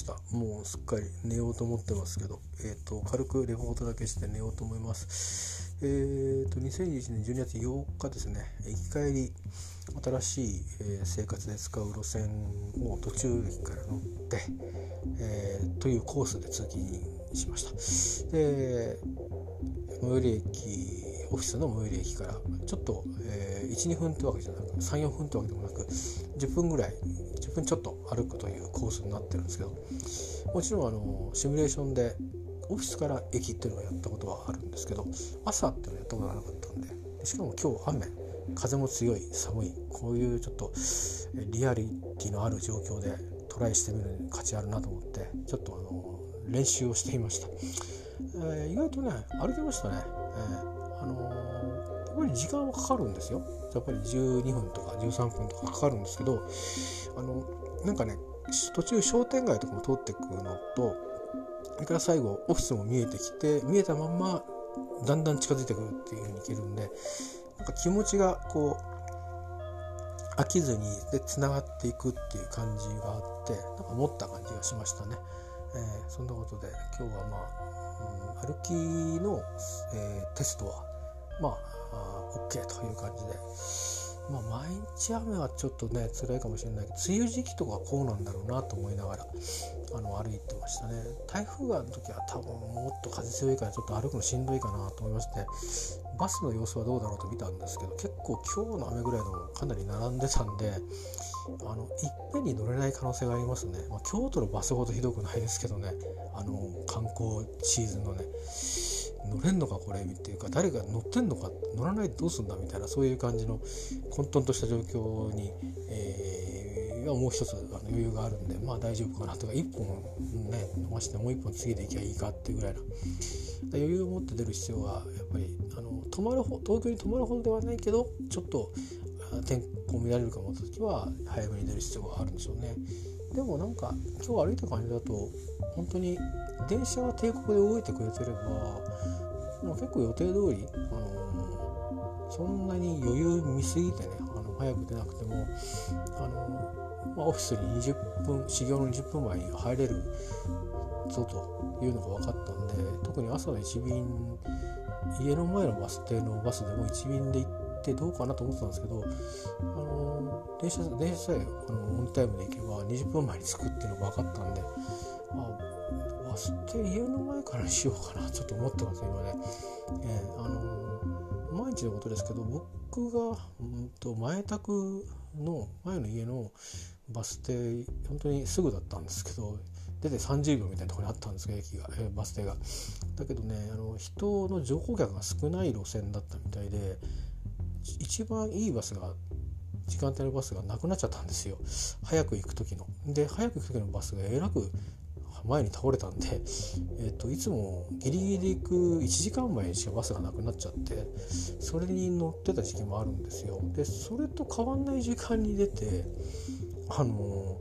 した。もうすっかり寝ようと思ってますけど、えーと、軽くレポートだけして寝ようと思います。えーと2021年12月8日ですね。行き帰り新しい、えー、生活で使う路線を途中駅から乗って、えー、というコースで通勤しました。で最寄り駅オフィスの最寄り駅からちょっと、えー、12分ってわけじゃなく34分ってわけでもなく10分ぐらい10分ちょっと歩くというコースになってるんですけどもちろんあのシミュレーションでオフィスから駅っていうのをやったことはあるんですけど朝っていうのをやったことがなかったんでしかも今日雨風も強い寒いこういうちょっとリアリティのある状況でトライしてみる価値あるなと思ってちょっとあの練習をしていました、えー、意外とね歩けましたね、えーあのー、やっぱり時間はかかるんですよやっぱり12分とか13分とかかかるんですけどあのなんかね途中商店街とかも通っていくのとそれから最後オフィスも見えてきて見えたまんまだんだん近づいてくるっていう風にいけるんでなんか気持ちがこう飽きずにでつながっていくっていう感じがあってなんか持った感じがしましたね。えー、そんなことで今日はまあ、うん、歩きの、えー、テストはまあ OK という感じで。まあ、毎日雨はちょっとね辛いかもしれないけど梅雨時期とかこうなんだろうなと思いながらあの歩いてましたね。台風がの時は多分もっと風強いからちょっと歩くのしんどいかなと思いましてバスの様子はどうだろうと見たんですけど結構今日の雨ぐらいのかなり並んでたんであのいっぺんに乗れない可能性がありますね、まあ、京都のバスほどひどくないですけどね。あの観光シーズンのね。乗れんのかこれっていうか誰が乗ってんのか乗らないとどうすんだみたいなそういう感じの混沌とした状況に、えー、もう一つあの余裕があるんでまあ大丈夫かなとか1本ね伸ばしてもう1本次でいきゃいいかっていうぐらいな。余裕を持って出る必要はやっぱりあの泊まる方東京に泊まるほどではないけどちょっと天候乱れるかもった時は早めに出る必要があるんでしょうね。でもなんか今日歩いた感じだと本当に電車が帝国で動いてくれてれば、まあ、結構予定通り、あのー、そんなに余裕見すぎてねあの早く出なくても、あのー、まあ、オフィスに20分始業の20分前に入れるぞというのが分かったんで特に朝の1便家の前のバス停のバスでも1便で行ってどうかなと思ってたんですけど、あの電車電車さえあのオンタイムで行けば20分前に着くっていうのが分かったんで、あ、バス停家の前からにしようかなちょっと思ってます今ね。えー、あの毎日のことですけど僕が、うんと前宅の前の家のバス停本当にすぐだったんですけど出て30秒みたいなところにあったんですけど駅が、えー、バス停が。だけどねあの人の乗降客が少ない路線だったみたいで一番いいバスが時間帯のバスがなくなっちゃったんですよ早く行く時の。で早く行く時のバスがえらく前に倒れたんで、えーと、いつもギリギリで行く1時間前にしかバスがなくなっちゃってそれに乗ってた時期もあるんですよ。でそれと変わんない時間に出てあの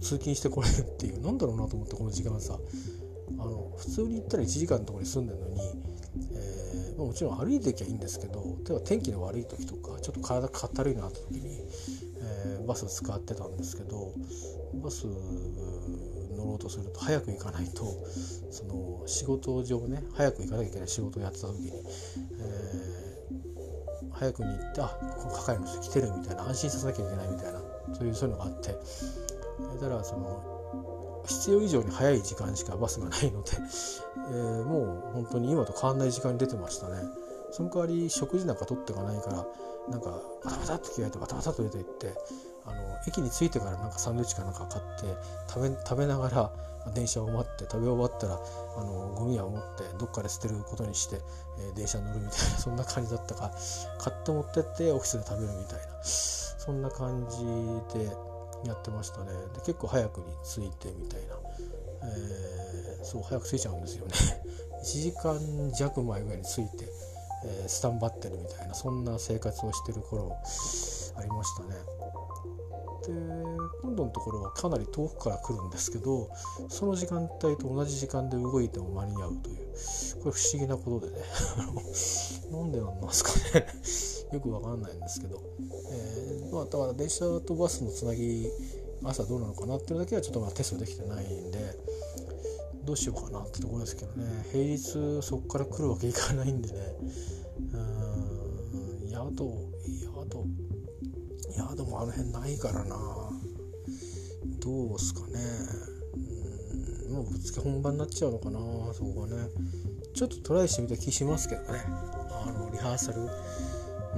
通勤してこれるっていうなんだろうなと思ってこの時間さあの普通に行ったら1時間のところに住んでるのに、もちろん歩いていきゃいいんですけど例えば天気の悪い時とかちょっと体かったるいなって時に、えー、バスを使ってたんですけどバス乗ろうとすると早く行かないとその仕事上ね早く行かなきゃいけない仕事をやってた時に、えー、早くに行ってあこの係の人来てるみたいな安心させなきゃいけないみたいなそういうそういうのがあってだからその必要以上に早い時間しかバスがないので、えー、もう本当に今と変わんない時間に出てましたね。その代わり食事なんか取っていかないからなんかバタバタっと着替えてバタバタと出て行ってあの駅に着いてからなんかサンドイッチかなんか買って食べ食べながら電車を待って食べ終わったらあのゴミは持ってどっかで捨てることにして、えー、電車に乗るみたいな そんな感じだったか買って持ってってオフィスで食べるみたいなそんな感じでやってましたね。で結構早くに着いてみたいな、えー、そう早く着いちゃうんですよね。1時間弱前ぐらいに着いて、えー、スタンバってるみたいなそんな生活をしてる頃ありましたね。で今度のところはかなり遠くから来るんですけどその時間帯と同じ時間で動いても間に合うというこれ不思議なことでね なんでなんですかね。よくわかんないんですけど、えー、まあ、だから電車とバスのつなぎ朝どうなのかなっていうだけはちょっとまあテストできてないんでどうしようかなってところですけどね。平日そこから来るわけいかないんでね。うん宿宿宿もあの辺ないからな。どうすかね。うんもうぶっつけ本番になっちゃうのかなそこはね。ちょっとトライしてみた気しますけどね。あのリハーサル。う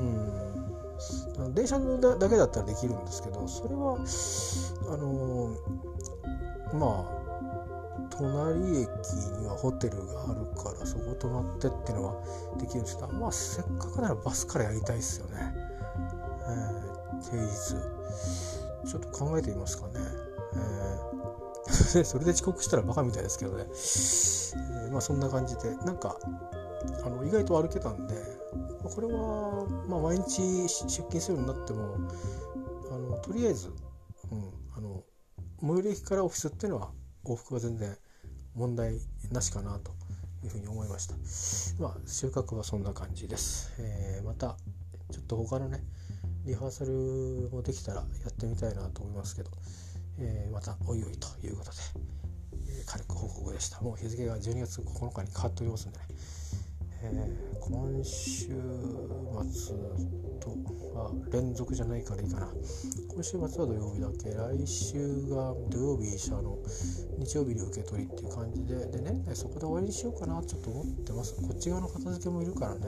ん。電車だけだったらできるんですけどそれはあのまあ隣駅にはホテルがあるからそこ泊まってっていうのはできるんですけどまあせっかくならバスからやりたいですよね、平日ちょっと考えてみますかね、えー、それで遅刻したらバカみたいですけどね、えー、まあそんな感じでなんかあの意外と歩けたんでこれは、まあ、毎日出勤するようになってもあのとりあえず、うん、あの最寄り駅からオフィスっていうのは往復は全然問題なしかなというふうに思いました。まあ収穫はそんな感じです。えー、またちょっと他のねリハーサルもできたらやってみたいなと思いますけど、えー、またおいおいということで、えー、軽く報告でした。もう日付が12月9日に変わっておりますんでね。えー、今週末とは連続じゃないからいいかな。今週末は土曜日だけ。来週が土曜日医者の日曜日に受け取りっていう感じで。で年内そこで終わりにしようかな。ちょっと思ってます。こっち側の片付けもいるからね。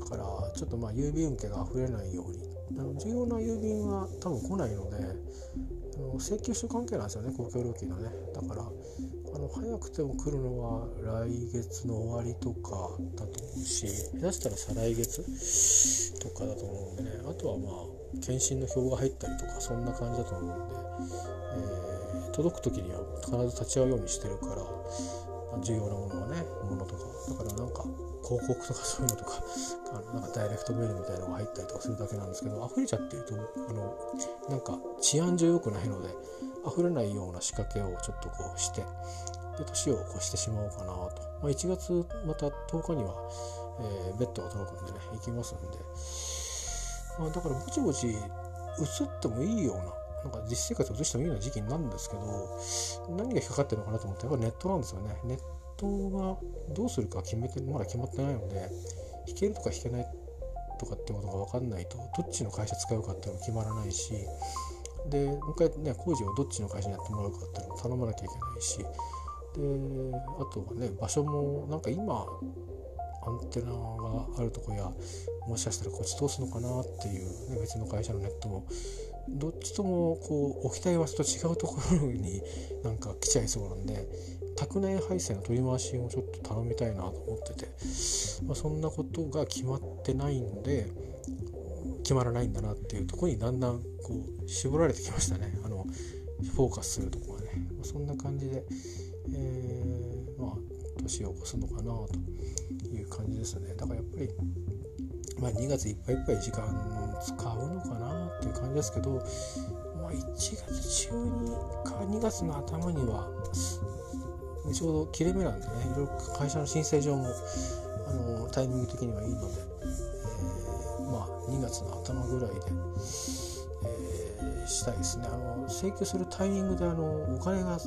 だからちょっとまあ郵便受けが溢れないように。あの重要な郵便は多分来ないのであの請求書関係なんですよね公共料金のね。だからあの早くても来るのは来月の終わりとかだと思うし下手したら再来月とかだと思うんでね。あとはまあ検診の表が入ったりとかそんな感じだと思うんで、えー、届く時には必ず立ち会うようにしてるから重要なものはねものとか。だからなんか広告とかそういうのとか あのなんかダイレクトメールみたいなのが入ったりとかするだけなんですけど溢れちゃってるとあのなんか治安上良くないので溢れないような仕掛けをちょっとこうしてで年を越してしまおうかなと、まあ、1月また10日には、えー、ベッドが届くんでね行きますんで、まあ、だからぼちぼち移ってもいいようななんか実生活を移してもいいような時期になるんですけど何が引っかかってるのかなと思ってやっぱネットなんですよね。ネットがどうするか決めてまだ決まってないので引けるとか引けないとかってことが分かんないとどっちの会社使うかっていうのも決まらないしでもう一回ね工事をどっちの会社にやってもらうかっていうのを頼まなきゃいけないしであとはね場所もなんか今アンテナがあるとこやもしかしたらこっち通すのかなっていう、ね、別の会社のネットもどっちともこう置きたい場所と違うところになんか来ちゃいそうなんで宅内配線の取り回しをちょっと頼みたいなと思ってて、まあ、そんなことが決まってないので決まらないんだなっていうとこにだんだんこう絞られてきましたね。あのフォーカスするところがね、まあ、そんな感じで、えー、まあ年を越すのかなという感じですね。だからやっぱりまあ2月いっぱいいっぱい時間使うのかなですけど、まあ、1月中にか2月の頭にはちょうど切れ目なんでねいろいろ会社の申請上もあのタイミング的にはいいのでまあ2月の頭ぐらいで、えー、したいですね。あの請求するタイミングであのお金が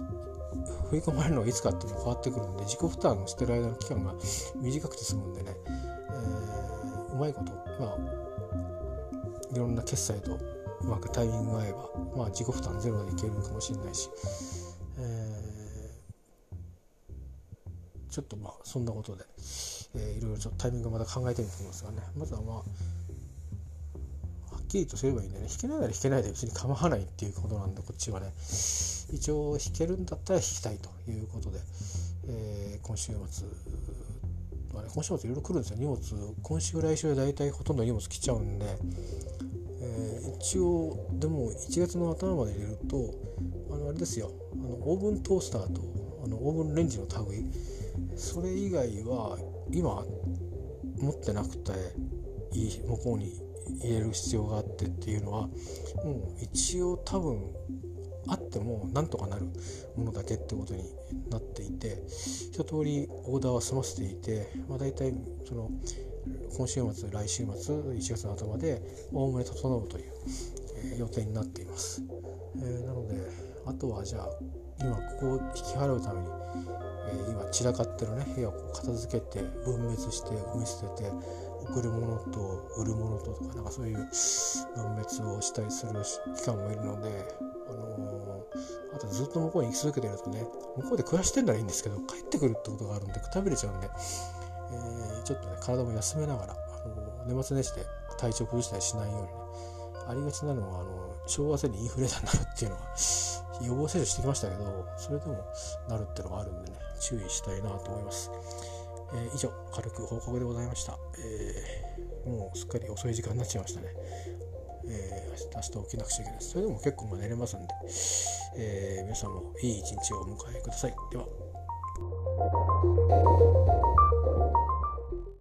振り込まれるのはいつかっていうのが変わってくるんで自己負担をしてる間の期間が短くて済むんでね、えー、うまいことまあいろんな決済とうまくタイミングが合えば、まあ、自己負担ゼロでいけるのかもしれないし、えー、ちょっとまあそんなことで、えー、いろいろちょっとタイミングまた考えてみてきますがね。まずはまあはっきりとすればいいんでね弾けないなら弾けないで別に構わないっていうことなんでこっちはね一応弾けるんだったら弾きたいということで、えー、今週末はね今週末いろいろ来るんですよ。荷物今週来週は大体ほとんど荷物来ちゃうんで、えー、一応でも1月の頭まで入れるとあのあれですよ。あのオーブントースターとあのオーブンレンジの類。それ以外は今持ってなくて向こうに入れる必要があってっていうのはもう一応多分あってもなんとかなるものだけってことになっていて一通りオーダーは済ませていて、まあ、大体その今週末来週末1月の頭でおおむね整うという、えー、予定になっています。えー、なのであとはじゃあ今ここを引き払うために、えー、今散らかってるね部屋を片付けて分滅してゴミ捨てて送るものと売るものととかなんかそういう分別をしたりする機関もいるので、あのー、あとずっと向こうに行き続けてるとね向こうで暮らしてんならいいんですけど帰ってくるってことがあるんでくたびれちゃうんで、えー、ちょっとね体も休めながら、あのー、年末年始で体調崩したりしないようにねありがちなのはあの正月にインフルエンザになるっていうのは 予防接種してきましたけどそれでもなるっていうのがあるんでね注意したいなと思います。えー、以上軽く報告でございました、えー、もうすっかり遅い時間になっちゃいましたね、えー、明日起きなくちゃいけないそれでも結構まあ寝れますんで、え皆さんもいい一日をお迎えください。では。